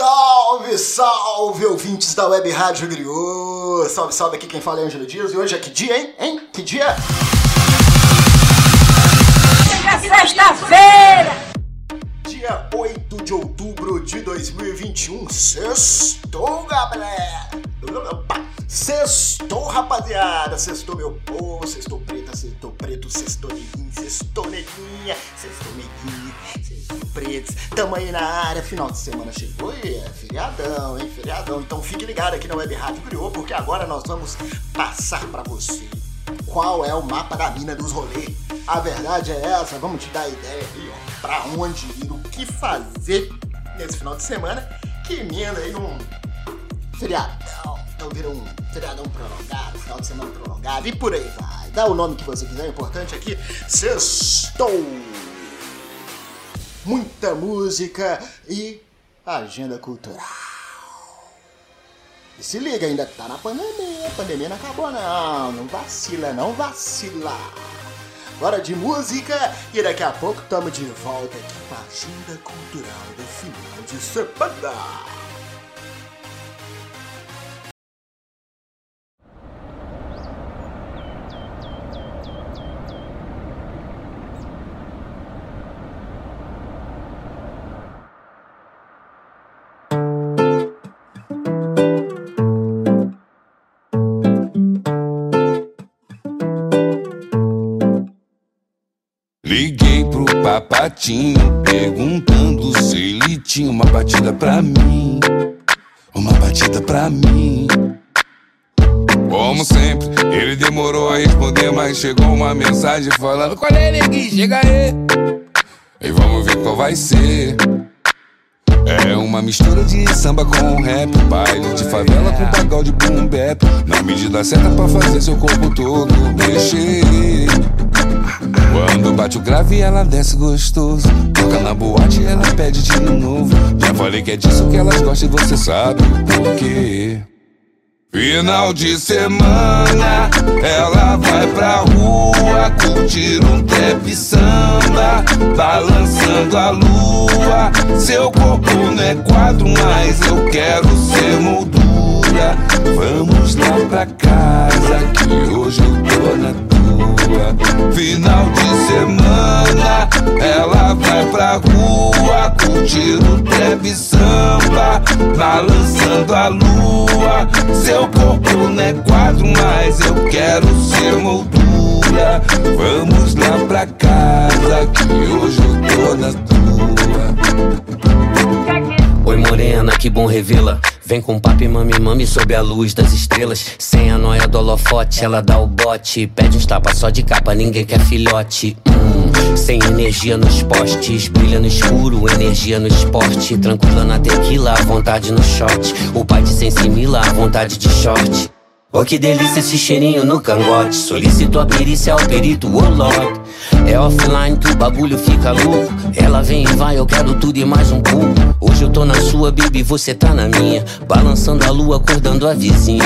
Salve, salve, ouvintes da Web Rádio Griot! Salve, salve, aqui quem fala é Ângelo Dias e hoje é que dia, hein? Hein? Que dia? É sexta-feira! Dia 8 de outubro de 2021. Sextou, galera! Sextou, rapaziada! Sextou, meu povo! Sextou preta, sextou preto, sextou neguinho, sextou neguinha, sextou neguinho, sextou pretos. Tamo aí na área, final de semana chegou e é feriadão, hein? Feriadão. Então fique ligado aqui na Web Rádio Griot, porque agora nós vamos passar pra você qual é o mapa da mina dos rolês. A verdade é essa, vamos te dar ideia aí, ó, pra onde ir, o que fazer nesse final de semana, que emenda aí num feriadão, então vira um feriadão prolongado, final de semana prolongado e por aí vai. Dá o nome que você quiser, o importante aqui, sextou! Muita música e agenda cultural. E se liga, ainda tá na pandemia. A pandemia não acabou, não. Não vacila, não vacila. Hora de música e daqui a pouco tamo de volta aqui com a agenda cultural do final de semana. Liguei pro papatinho perguntando se ele tinha uma batida pra mim. Uma batida pra mim. Como sempre, ele demorou a responder, mas chegou uma mensagem falando: Qual é, neguinho? Chega aí. E vamos ver qual vai ser. É uma mistura de samba com rap, baile de favela com pagode boom bap. Na medida certa pra fazer seu corpo todo mexer. Quando bate o grave, ela desce gostoso. Toca na boate, ela pede de novo. Já falei que é disso que elas gostam e você sabe por quê. Final de semana, ela vai pra rua curtir um trap samba, balançando a lua. Seu corpo não é quadro, mas eu quero ser moldura. Vamos lá pra casa, que hoje eu tô na tua. Final de semana, ela vai pra rua curtir o trap samba, balançando a lua. Seu corpo não é quadro, mas eu quero ser moldura. Vamos lá pra casa, que hoje eu tô na tua. Oi morena, que bom revê-la Vem com papo e mami, mami sob a luz das estrelas. Sem a noia do holofote, ela dá o bote. Pede uns tapas só de capa, ninguém quer filhote. Hum, Sem energia nos postes Brilha no escuro, energia no esporte. Tranquila na tequila, à vontade no shot. O pai de sensimila, à vontade de short Oh que delícia esse cheirinho no cangote. Solicito a perícia ao perito, Lord É offline que o bagulho fica louco. Ela vem e vai, eu quero tudo e mais um pouco. Hoje eu tô na sua, baby, você tá na minha. Balançando a lua, acordando a vizinha.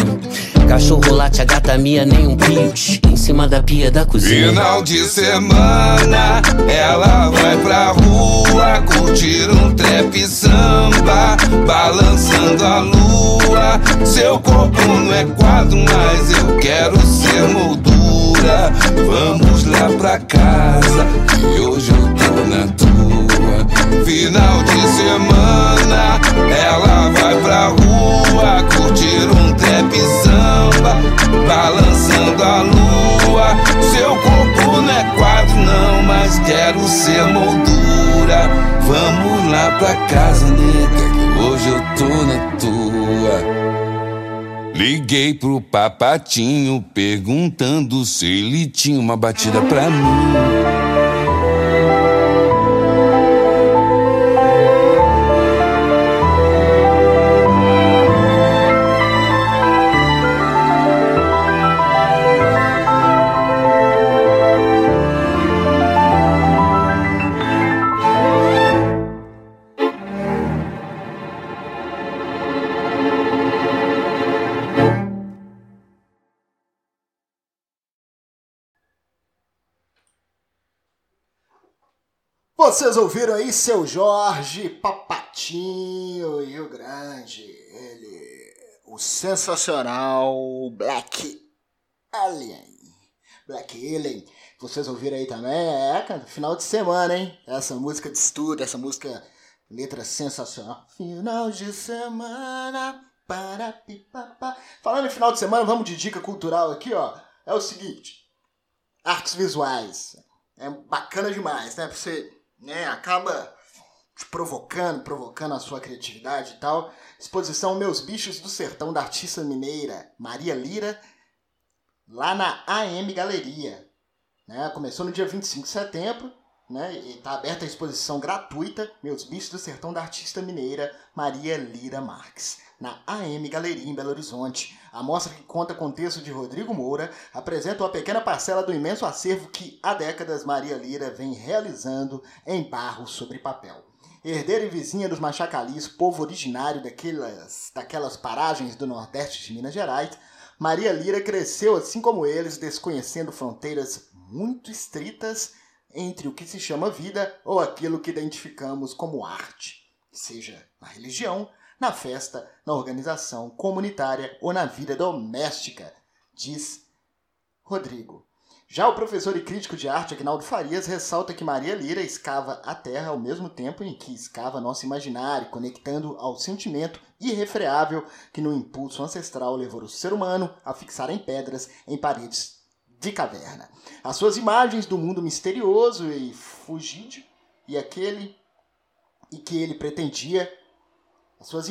Cachorro late, a gata minha, nem um pios Em cima da pia da cozinha. Final de semana, ela vai pra rua Curtir um trap samba. Balançando a lua Seu corpo não é quadro mas eu quero ser moldura. Vamos lá pra casa, que hoje eu tô na tua. Final de semana, ela vai pra rua curtir um trap samba, balançando a lua. Seu corpo não é quadro, não, mas quero ser moldura. Vamos lá pra casa, nega, que hoje eu tô na tua. Liguei pro papatinho perguntando se ele tinha uma batida pra mim. Vocês ouviram aí seu Jorge Papatinho Rio Grande, ele, o sensacional Black Alien. Black Alien, vocês ouviram aí também? É, cara, final de semana, hein? Essa música de estudo, essa música, letra sensacional. Final de semana, para pipapá. Falando em final de semana, vamos de dica cultural aqui, ó. É o seguinte, artes visuais. É bacana demais, né? Você né, acaba te provocando, provocando a sua criatividade e tal. Exposição Meus Bichos do Sertão da artista mineira Maria Lira, lá na AM Galeria. Né? Começou no dia 25 de setembro né? está aberta a exposição gratuita Meus Bichos do Sertão da artista mineira Maria Lira Marques na AM Galeria em Belo Horizonte. A mostra que conta com texto de Rodrigo Moura apresenta uma pequena parcela do imenso acervo que há décadas Maria Lira vem realizando em barro sobre papel. Herdeira e vizinha dos Machacalis, povo originário daquelas, daquelas paragens do nordeste de Minas Gerais, Maria Lira cresceu assim como eles, desconhecendo fronteiras muito estritas entre o que se chama vida ou aquilo que identificamos como arte, seja na religião, na festa, na organização comunitária ou na vida doméstica, diz Rodrigo. Já o professor e crítico de arte Agnaldo Farias ressalta que Maria Lira escava a terra ao mesmo tempo em que escava nosso imaginário, conectando ao sentimento irrefreável que no impulso ancestral levou o ser humano a fixar em pedras em paredes de caverna. As suas imagens do mundo misterioso e fugídio e aquele e que ele pretendia as suas,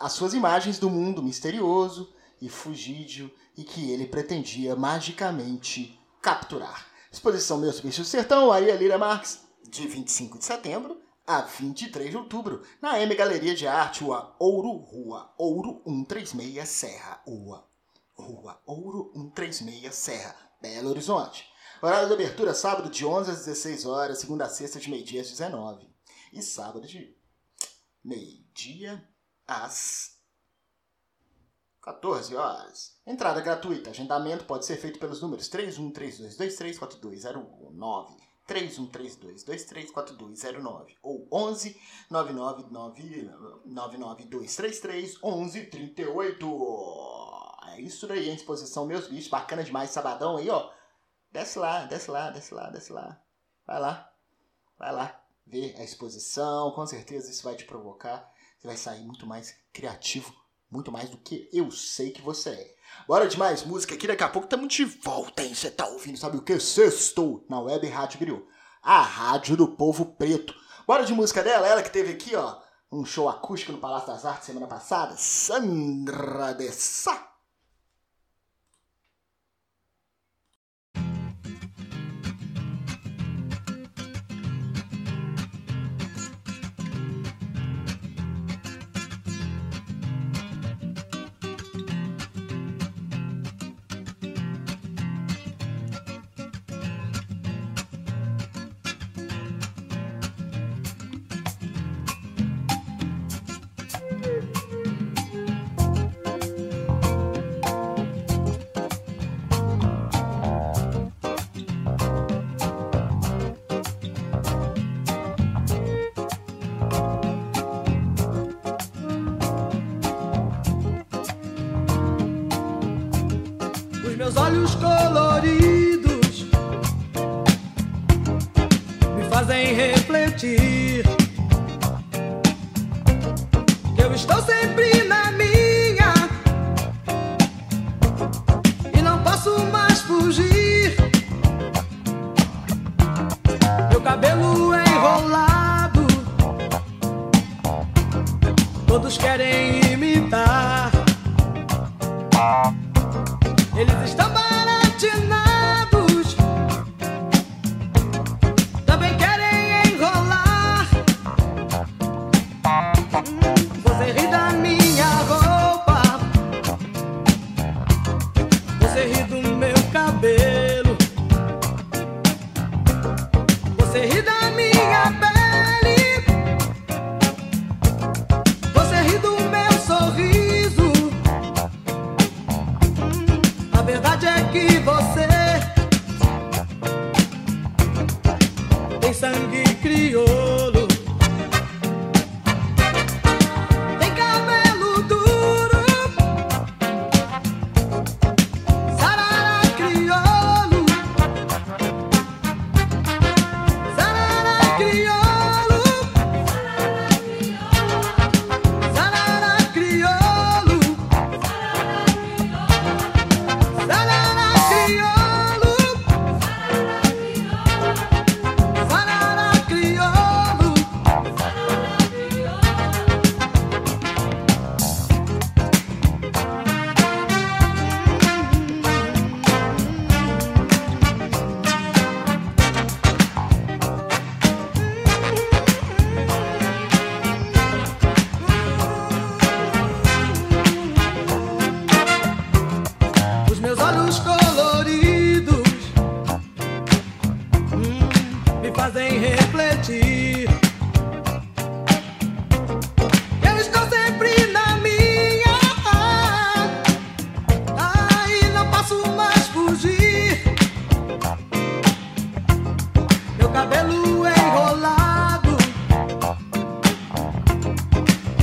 as suas imagens do mundo misterioso e fugídio e que ele pretendia magicamente capturar. Exposição Meus Bichos do Sertão, Maria Lira Marques, de 25 de setembro a 23 de outubro, na M Galeria de Arte, Rua Ouro, Rua Ouro 136, Serra, Rua, Rua Ouro 136, Serra, Belo Horizonte. Horário de abertura sábado de 11 às 16 horas, segunda a sexta de meio-dia às 19 e sábado de meio-dia às 14 horas. Entrada gratuita. Agendamento pode ser feito pelos números 3132234209, 3132234209 ou 11 9992333 1138. É isso daí, hein? Exposição Meus Bichos. Bacana demais. Sabadão aí, ó. Desce lá, desce lá, desce lá, desce lá. Vai lá. Vai lá. Ver a exposição. Com certeza isso vai te provocar você vai sair muito mais criativo, muito mais do que eu sei que você é. Bora de mais música aqui, daqui a pouco estamos de volta, hein? Você tá ouvindo, sabe o que? Sextou na Web Rádio Griot, a rádio do povo preto. Bora de música dela, ela que teve aqui, ó, um show acústico no Palácio das Artes semana passada, Sandra de Sá. Sangue criou.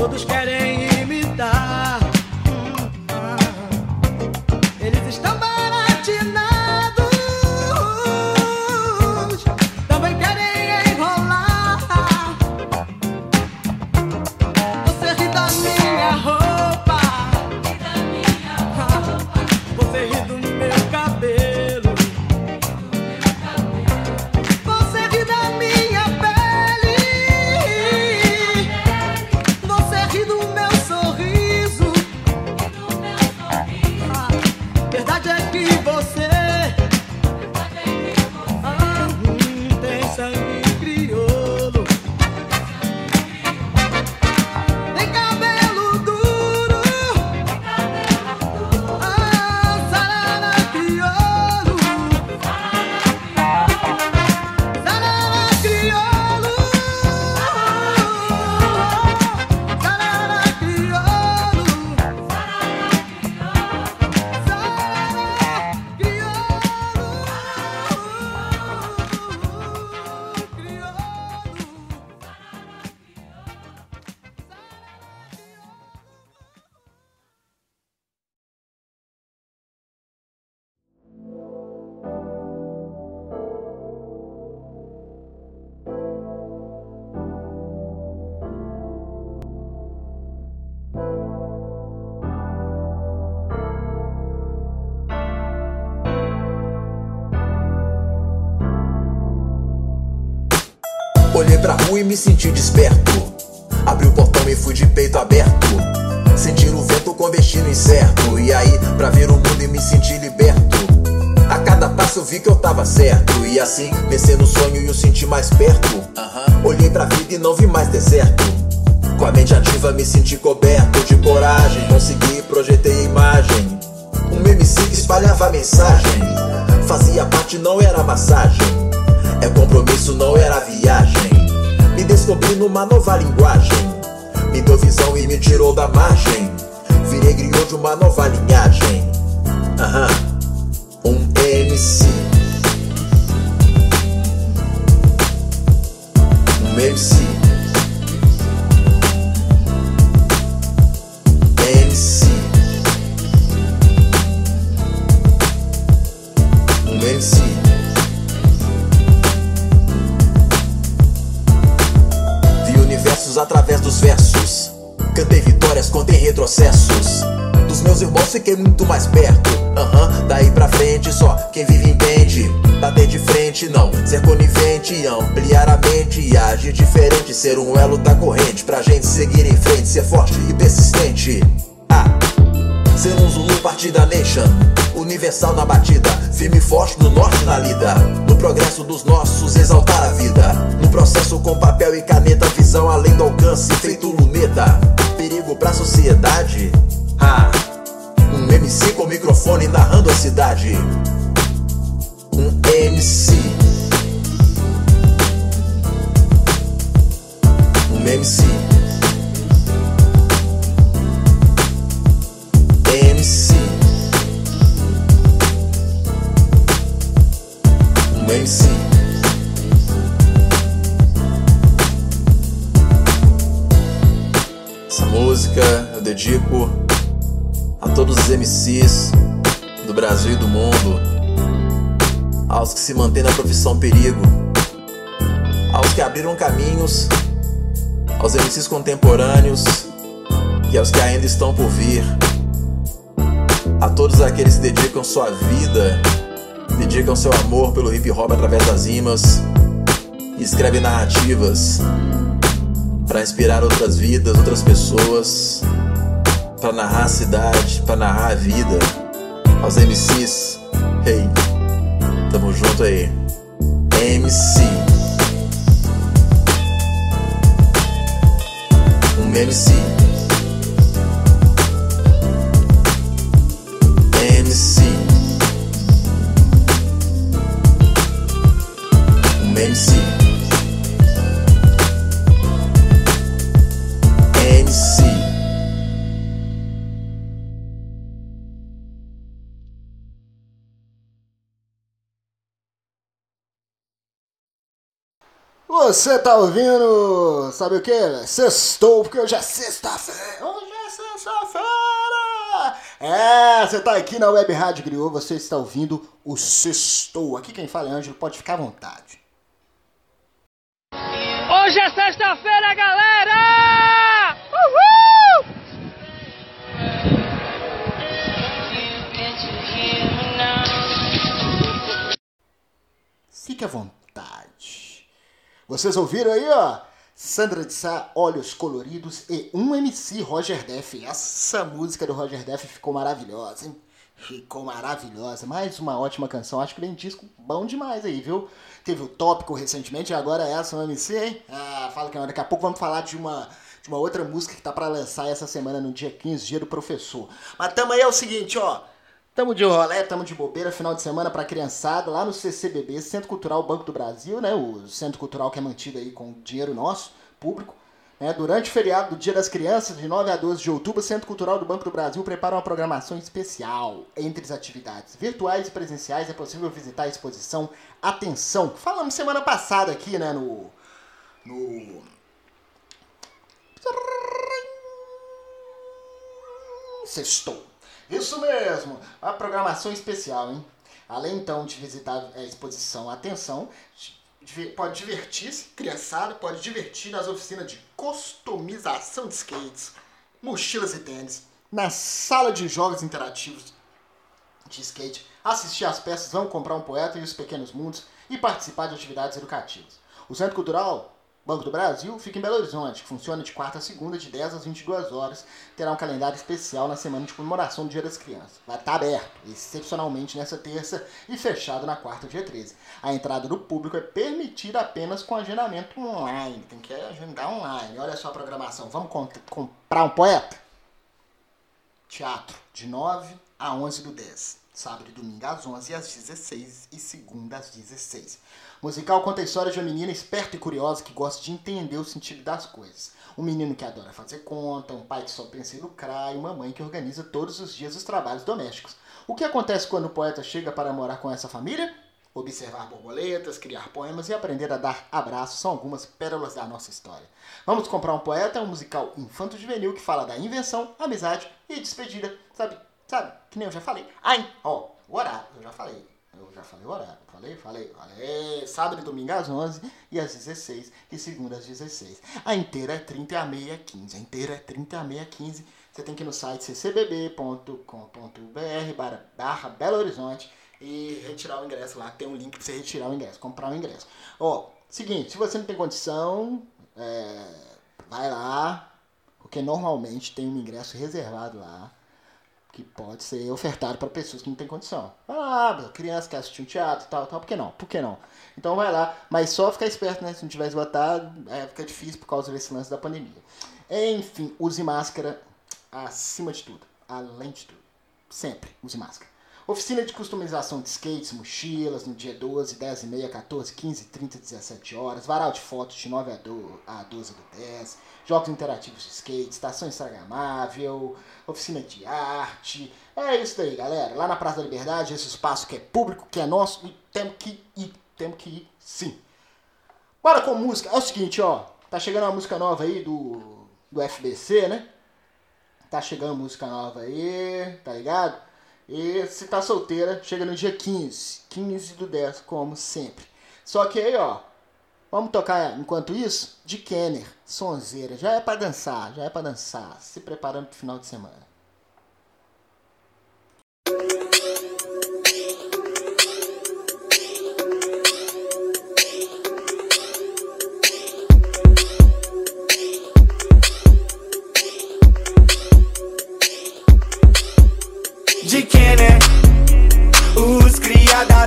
todos querem Olhei pra rua e me senti desperto. Abri o portão e fui de peito aberto. Sentir o vento com destino incerto. E aí, pra ver o mundo e me sentir liberto. A cada passo eu vi que eu tava certo. E assim, vencer no sonho e o senti mais perto. Olhei pra vida e não vi mais deserto. Com a mente ativa me senti coberto de coragem. Consegui, projetei a imagem. Um MC que espalhava mensagem. Fazia parte, não era massagem. É compromisso, não era viagem. Descobri numa nova linguagem. Me deu visão e me tirou da margem. Virei griot de uma nova linhagem. Aham. Um MC. Um MC. MC. Fiquei muito mais perto. Aham, daí pra frente só quem vive entende. Bater de frente, não, ser conivente, ampliar a mente e agir diferente. Ser um elo da corrente pra gente seguir em frente, ser forte e persistente. Ah. Ser um Zulu partida nation Universal na batida Firme e forte no norte na lida No progresso dos nossos exaltar a vida No processo com papel e caneta Visão além do alcance feito luneta Perigo pra sociedade ah. Um MC com microfone narrando a cidade contemporâneos e aos que ainda estão por vir a todos aqueles que dedicam sua vida, dedicam seu amor pelo hip hop através das rimas e escrevem narrativas para inspirar outras vidas, outras pessoas, para narrar a cidade, para narrar a vida. Aos MCs, hey, tamo junto aí. MC, um MC. MC Um MC MC Você tá ouvindo, sabe o que? Sextou, porque hoje é sexta-feira. Hoje é sexta-feira. É, você tá aqui na Web Rádio Griot, você está ouvindo o Sextou. Aqui quem fala é Ângelo, pode ficar à vontade. Hoje é sexta-feira, galera! Uhul! Fique à vontade. Vocês ouviram aí, ó? Sandra de Sá, Olhos Coloridos e um MC Roger Def. Essa música do Roger Def ficou maravilhosa, hein? Ficou maravilhosa. Mais uma ótima canção. Acho que vem disco bom demais aí, viu? Teve o tópico recentemente e agora essa, um MC, hein? Ah, fala que daqui a pouco vamos falar de uma, de uma outra música que tá para lançar essa semana no dia 15, dia do professor. Mas tamo aí é o seguinte, ó. Tamo de rolé, tamo de bobeira, final de semana pra criançada, lá no CCBB, Centro Cultural Banco do Brasil, né? O centro cultural que é mantido aí com dinheiro nosso, público. Né? Durante o feriado do Dia das Crianças, de 9 a 12 de outubro, o Centro Cultural do Banco do Brasil prepara uma programação especial. Entre as atividades virtuais e presenciais é possível visitar a exposição Atenção. Falamos semana passada aqui, né, no... No... Sextou. Isso mesmo, a programação especial, hein? Além então de visitar a exposição Atenção, pode divertir-se, criançada, pode divertir nas oficinas de customização de skates, mochilas e tênis, na sala de jogos interativos de skate, assistir às peças Vamos Comprar um Poeta e os Pequenos Mundos e participar de atividades educativas. O Centro Cultural Banco do Brasil fica em Belo Horizonte, funciona de quarta a segunda, de 10 às 22 horas. Terá um calendário especial na semana de comemoração do Dia das Crianças. Vai estar aberto, excepcionalmente nessa terça e fechado na quarta, dia 13. A entrada do público é permitida apenas com agendamento online. Tem que agendar online. Olha só a programação. Vamos comprar um poeta? Teatro, de 9 a 11 do 10. Sábado e domingo às 11 às 16 e segunda às 16. O musical conta a história de uma menina esperta e curiosa que gosta de entender o sentido das coisas. Um menino que adora fazer conta, um pai que só pensa em lucrar e uma mãe que organiza todos os dias os trabalhos domésticos. O que acontece quando o poeta chega para morar com essa família? Observar borboletas, criar poemas e aprender a dar abraços são algumas pérolas da nossa história. Vamos comprar um poeta, um musical infanto-juvenil que fala da invenção, amizade e despedida. Sabe, sabe, que nem eu já falei. Ai, ó, o horário, eu já falei. Eu já falei o horário. Falei, falei, falei. Sábado e domingo às 11 e às 16 e segunda às 16. A inteira é 30 a meia 15. A inteira é 30 a meia 15. Você tem que ir no site ccbb.com.br barra Belo Horizonte e retirar o ingresso lá. Tem um link para você retirar o ingresso, comprar o ingresso. Ó, seguinte, se você não tem condição, é, vai lá, porque normalmente tem um ingresso reservado lá que pode ser ofertado para pessoas que não têm condição. Ah, criança quer assistir um teatro, tal, tal, por que não? Por que não? Então vai lá, mas só ficar esperto, né? Se não tiver esgotado, é, fica difícil por causa desse lance da pandemia. Enfim, use máscara acima de tudo, além de tudo. Sempre use máscara. Oficina de customização de skates, mochilas, no dia 12, 10 e meia, 14, 15, 30, 17 horas. Varal de fotos de 9 a 12 do 10. Jogos interativos de skate, estação instagramável, oficina de arte. É isso daí, galera. Lá na Praça da Liberdade, esse espaço que é público, que é nosso, e temos que ir, temos que ir sim. Bora com música. É o seguinte, ó. Tá chegando uma música nova aí do, do FBC, né? Tá chegando música nova aí, tá ligado? E se tá solteira, chega no dia 15. 15 do 10, como sempre. Só que aí, ó. Vamos tocar enquanto isso? De Kenner, sonzeira. Já é para dançar, já é para dançar. Se preparando pro final de semana.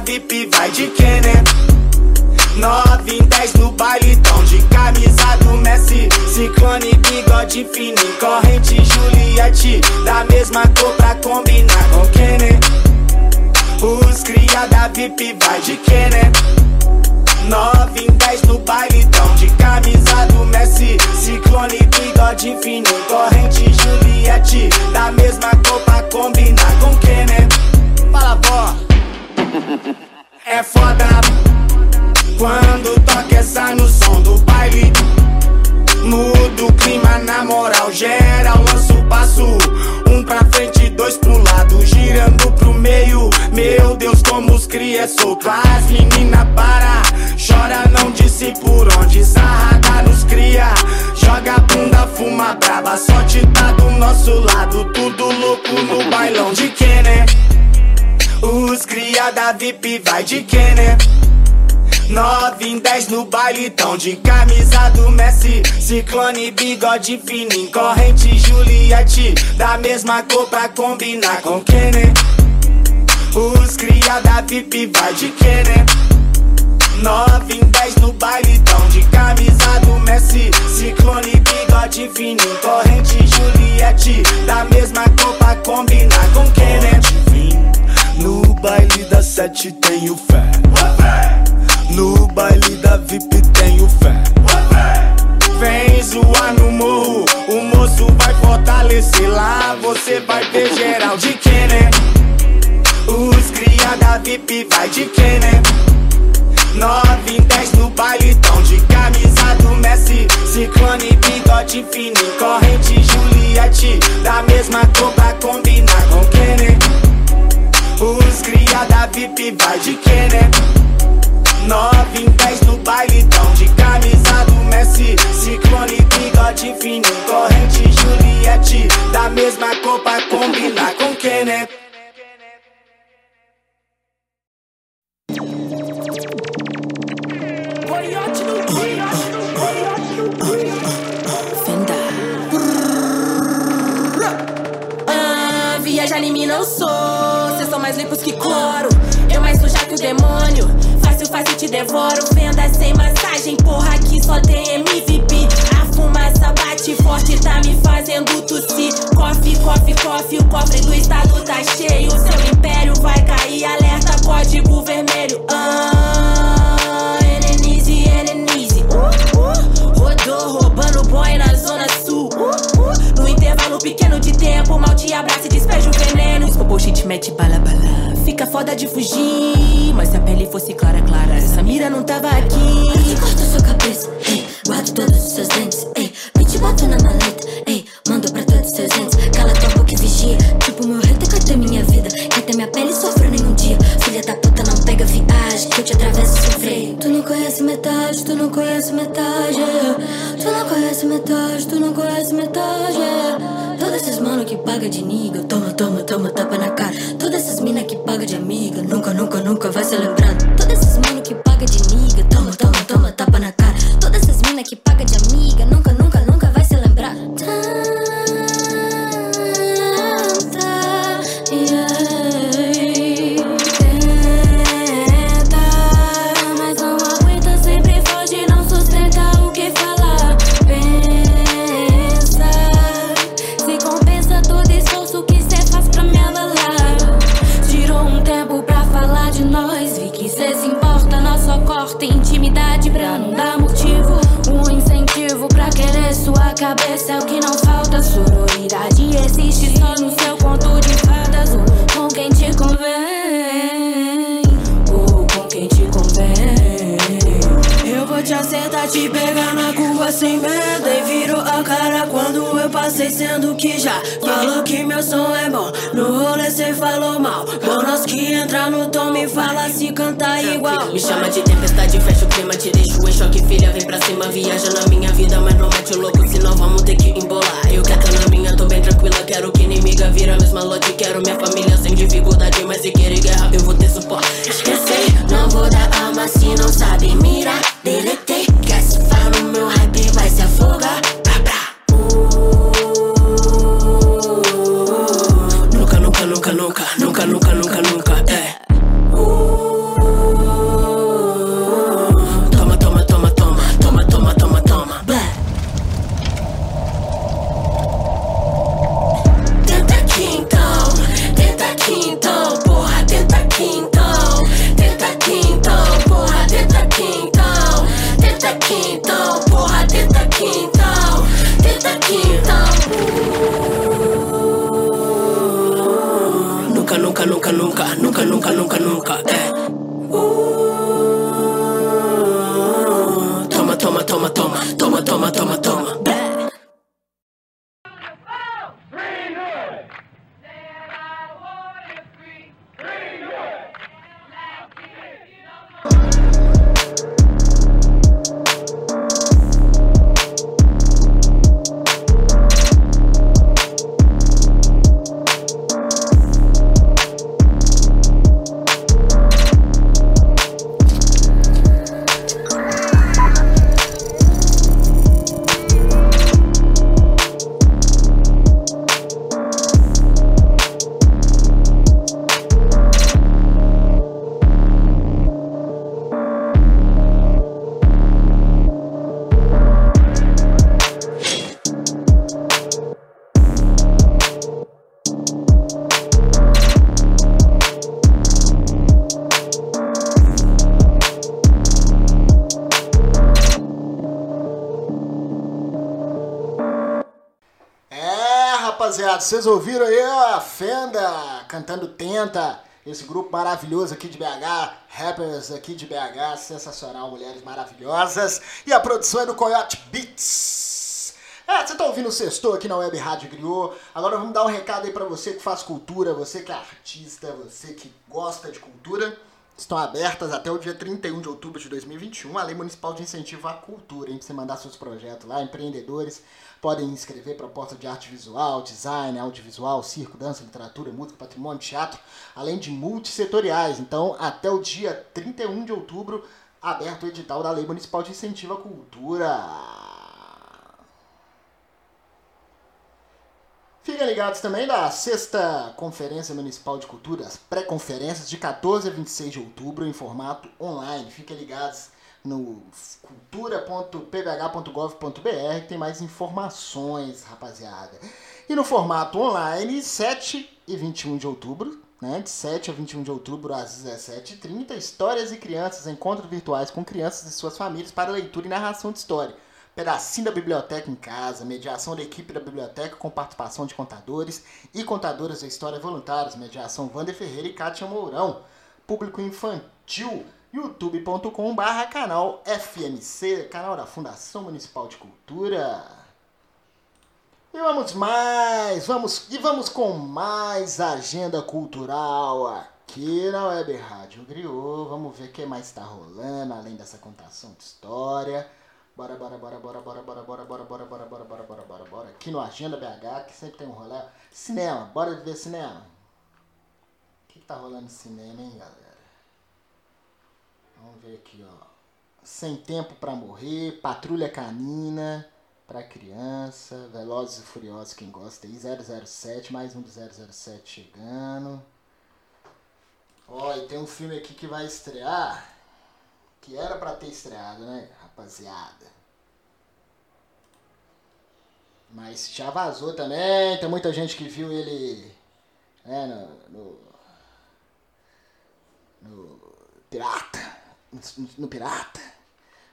VIP vai de Kenner. 9 em 10 no baile, tão de camisa do Messi. Ciclone, bigode fininho, corrente Juliette. Da mesma cor pra combinar com Kenner. Os cria da VIP vai de Kenner. 9 em 10 no baile, tão de camisa do Messi. Ciclone, bigode fininho, corrente Juliette. Da mesma cor pra combinar com Kenner. Fala, vó É foda Quando toca essa no som do baile. Muda o clima na moral geral Lança o passo. Um pra frente, dois pro lado Girando pro meio. Meu Deus, como os cria é solto As menina para Chora, não disse por onde. Sarrada nos cria. Joga bunda, fuma braba. Sorte tá do nosso lado Tudo louco no bailão de quem, né? Os cria da VIP vai de né? 9 em 10 no baile tão de camisa do Messi. Ciclone, bigode fininho, corrente Juliette. Da mesma cor pra combinar com Kenny Os cria da VIP vai de Kenny 9 em 10 no baile tão de camisa do Messi. Ciclone, bigode fininho, corrente Juliette. Da mesma cor pra combinar com Kenny No baile da sete tenho fé no baile da VIP tenho fé. Vem zoar no morro, o moço vai fortalecer lá. Você vai ver geral de quem, né? Os cria da VIP vai de quem, né? 9 em 10 no baile tão de camisa do Messi Ciclone, bigode fininho, corrente Juliette Da mesma cor pra combinar com né? Os cria da VIP vai de quem, né? 9 em 10 no baile tão de camisa do Messi Ciclone, bigode fininho, corrente Juliette Da mesma cor pra combinar com quem, né? Ah, viajar em mim não sou. O demônio. Fácil, fácil te devoro. Venda sem massagem, porra, aqui só tem MVP. A fumaça bate forte, tá me fazendo tossir. Coffee, coffee, coffee, o cofre do estado tá cheio. Seu império vai cair, alerta, código vermelho. Ah, Enenise, Enenise. Uh, uh, rodou, roubando boy mal te abraça e despeja o veneno. Escopou shit, mete bala, bala. Fica foda de fugir, mas se a pele fosse clara, clara, essa mira não tava aqui. Eu corto sua cabeça, ei, guardo todos os seus dentes, ei, me te boto na maleta, ei, mando pra todos os seus dentes, cala tua boca e vigia, tipo meu rei quer ter minha vida, quer ter minha pele sofreu nenhum dia, filha da puta não pega viagem, que eu te atravesso sem freio. Tu não conhece metade, tu não conhece metade, é. tu não conhece metade, tu não conhece metade, que paga de niga, toma, toma, toma, tapa na cara. Todas essas mina que paga de amiga, nunca, nunca, nunca vai ser sua cabeça é o que não falta. Sororidade existe só no seu conto de fadas. Ou com quem te convém, Eu vou te pegar na curva sem medo E virou a cara quando eu passei Sendo que já falou que meu som é bom No rolê cê falou mal Bom, nós que entra no tom Me fala se canta igual Me chama de tempestade, fecha o clima, te deixo em choque, filha. Vem pra cima, viaja na minha vida, mas não mete o louco, senão vamos ter que embolar. Eu quero na minha, tô bem tranquila, quero que inimiga vira mesma lote. Quero minha família sem dificuldade, mas se querer guerra, eu vou ter suporte. Esqueci, vou alma se não sabe mirar. Deletei, quer surfar no meu hype, vai se afogar. Rapaziada, vocês ouviram aí a Fenda cantando Tenta, esse grupo maravilhoso aqui de BH, rappers aqui de BH, sensacional, mulheres maravilhosas. E a produção é do Coyote Beats. É, você tá ouvindo o Sextou aqui na Web Rádio Griot. Agora vamos dar um recado aí pra você que faz cultura, você que é artista, você que gosta de cultura estão abertas até o dia 31 de outubro de 2021 a Lei Municipal de Incentivo à Cultura, hein? Pra você mandar seus projetos lá, empreendedores podem inscrever proposta de arte visual, design, audiovisual, circo, dança, literatura, música, patrimônio, teatro, além de multissetoriais. Então, até o dia 31 de outubro, aberto o edital da Lei Municipal de Incentivo à Cultura. Fiquem ligados também da sexta Conferência Municipal de Cultura, as pré-conferências de 14 a 26 de outubro em formato online. Fiquem ligados no cultura.pbh.gov.br tem mais informações, rapaziada. E no formato online, 7 e 21 de outubro, né? De 7 a 21 de outubro às 17h30, histórias e crianças, encontros virtuais com crianças e suas famílias para leitura e narração de história pedacinho da biblioteca em casa, mediação da equipe da biblioteca com participação de contadores e contadoras da história voluntários, mediação Wander Ferreira e Kátia Mourão, público infantil, youtube.com barra canal FMC, canal da Fundação Municipal de Cultura. E vamos mais, vamos e vamos com mais agenda cultural aqui na Web Rádio Griot. Vamos ver o que mais está rolando, além dessa contação de história. Bora, bora, bora, bora, bora, bora, bora, bora, bora, bora, bora, bora, bora, bora, bora. Aqui no Agenda BH, que sempre tem um rolê. Cinema, bora ver cinema. O que tá rolando no cinema, hein, galera? Vamos ver aqui, ó. Sem Tempo para Morrer, Patrulha Canina para criança, Velozes e Furiosos, quem gosta aí, 007, mais um do 007 chegando. Ó, e tem um filme aqui que vai estrear, que era para ter estreado, né? rapaziada. Mas já vazou também, tem muita gente que viu ele né, no, no, no Pirata, no, Pirata.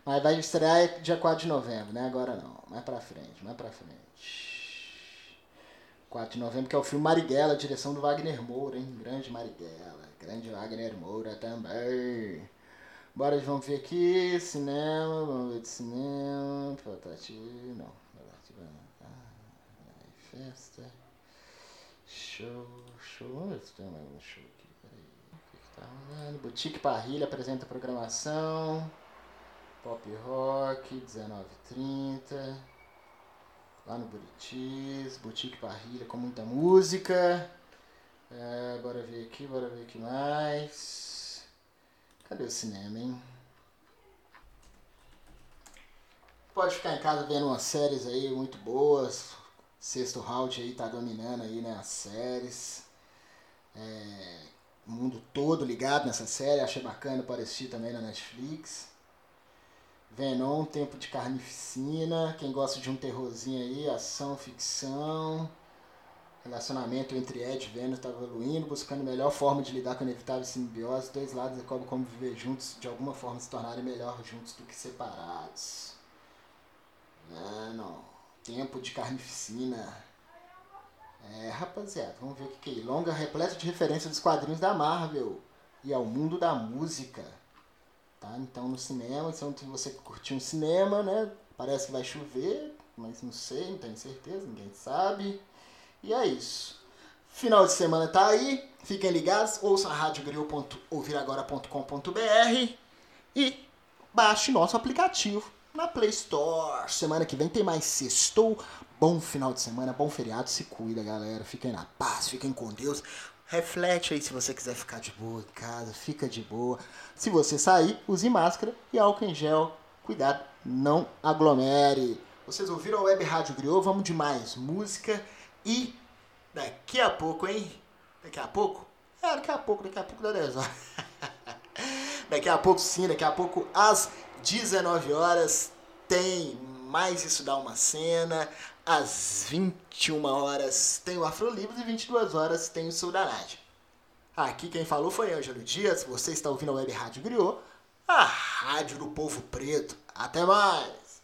Mas vai estrear dia 4 de novembro, né? Agora não, mais pra frente, mais pra frente. 4 de novembro, que é o filme Marighella, direção do Wagner Moura, hein? Grande Marighella, grande Wagner Moura também. Bora, vamos ver aqui. Cinema, vamos ver de cinema. Tratativa. Não. Tratativa. Ah, festa. Show, show. Vamos ver se tem mais um show. O que, que tá? Boutique Parrilha apresenta programação. Pop Rock, 19h30. Lá no Buritis. Boutique Parrilha com muita música. É, bora ver aqui, bora ver aqui mais. Cadê o cinema, hein? Pode ficar em casa vendo umas séries aí muito boas. Sexto round aí tá dominando aí, né, as séries. É, o mundo todo ligado nessa série, achei bacana para também na Netflix. Venom, Tempo de Carnificina, quem gosta de um terrorzinho aí, ação, ficção relacionamento entre Ed e Vênus está evoluindo, buscando a melhor forma de lidar com a inevitável simbiose. Dois lados descobrem como viver juntos, de alguma forma se tornarem melhor juntos do que separados. Mano, tempo de carnificina. É, rapaziada, vamos ver o que, é. Longa repleto de referências dos quadrinhos da Marvel e ao mundo da música. Tá? Então no cinema, então se você curtir um cinema, né? Parece que vai chover, mas não sei, não tenho certeza, ninguém sabe. E é isso. Final de semana tá aí. Fiquem ligados. Ouça a e baixe nosso aplicativo na Play Store. Semana que vem tem mais sextou. Bom final de semana, bom feriado. Se cuida, galera. Fiquem na paz, fiquem com Deus. Reflete aí se você quiser ficar de boa em casa, fica de boa. Se você sair, use máscara e álcool em gel. Cuidado, não aglomere. Vocês ouviram a Web Rádio Griot? Vamos de mais música. E daqui a pouco, hein? Daqui a pouco? É, daqui a pouco, daqui a pouco dá 10 horas. daqui a pouco sim, daqui a pouco às 19 horas tem mais Isso Dá Uma Cena. Às 21 horas tem o Afro Livros e 22 horas tem o Suldanade. Aqui quem falou foi Ângelo Dias. Você está ouvindo a Web Rádio Griot, a rádio do povo preto. Até mais!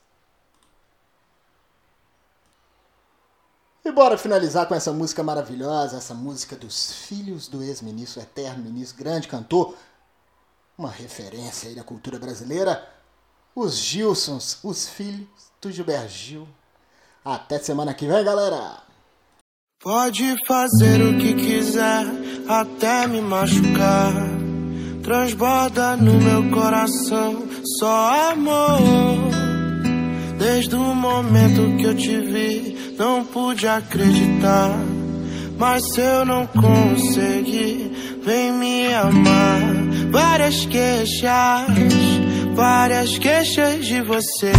E bora finalizar com essa música maravilhosa, essa música dos filhos do ex-ministro, eterno ministro, grande cantor, uma referência aí da cultura brasileira, os Gilsons, os filhos do Gilberto Gil. Até semana que vem, galera! Pode fazer o que quiser, até me machucar. Transborda no meu coração só amor. Desde o momento que eu te vi, não pude acreditar. Mas se eu não conseguir, vem me amar. Várias queixas, várias queixas de você.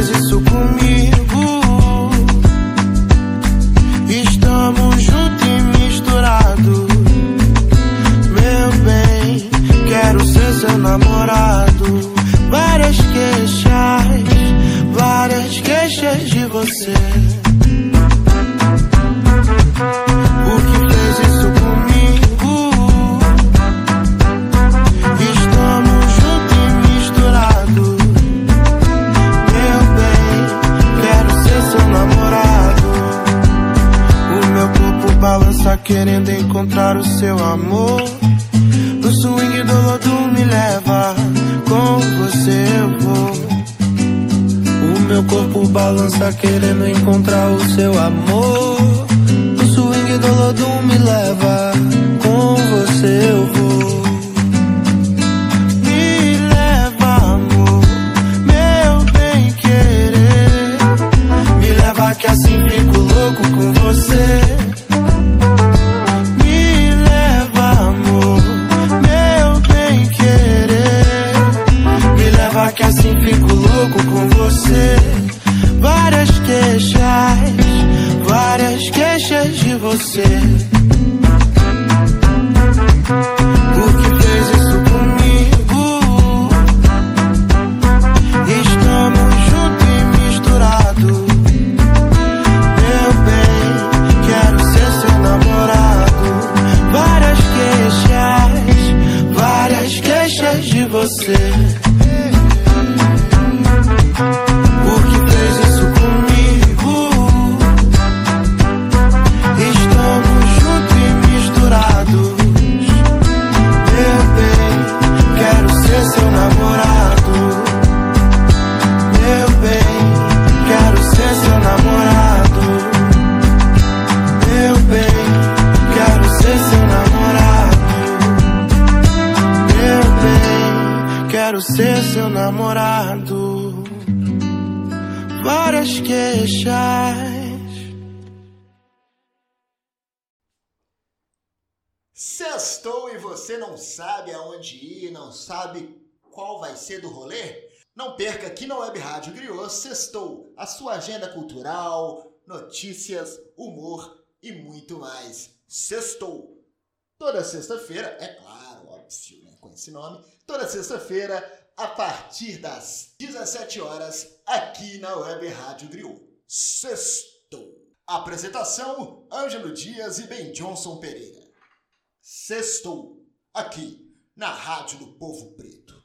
Fez isso comigo? Estamos juntos e misturados. Meu bem, quero ser seu namorado. Várias queixas, várias queixas de você. Por que querendo encontrar o seu amor. No swing do lodo me leva, com você eu vou. O meu corpo balança querendo encontrar o seu amor. No swing do lodo me leva, com você eu vou. Que assim fico louco com você. Com você. Várias queixas, várias queixas de você. Não sabe qual vai ser do rolê? Não perca aqui na Web Rádio Griot Sextou, a sua agenda cultural, notícias, humor e muito mais. Sextou! Toda sexta-feira, é claro, óbvio, né, com esse nome, toda sexta-feira, a partir das 17 horas, aqui na Web Rádio Griot. Sextou! Apresentação, Ângelo Dias e Ben Johnson Pereira. Sextou, aqui na Rádio do Povo Preto.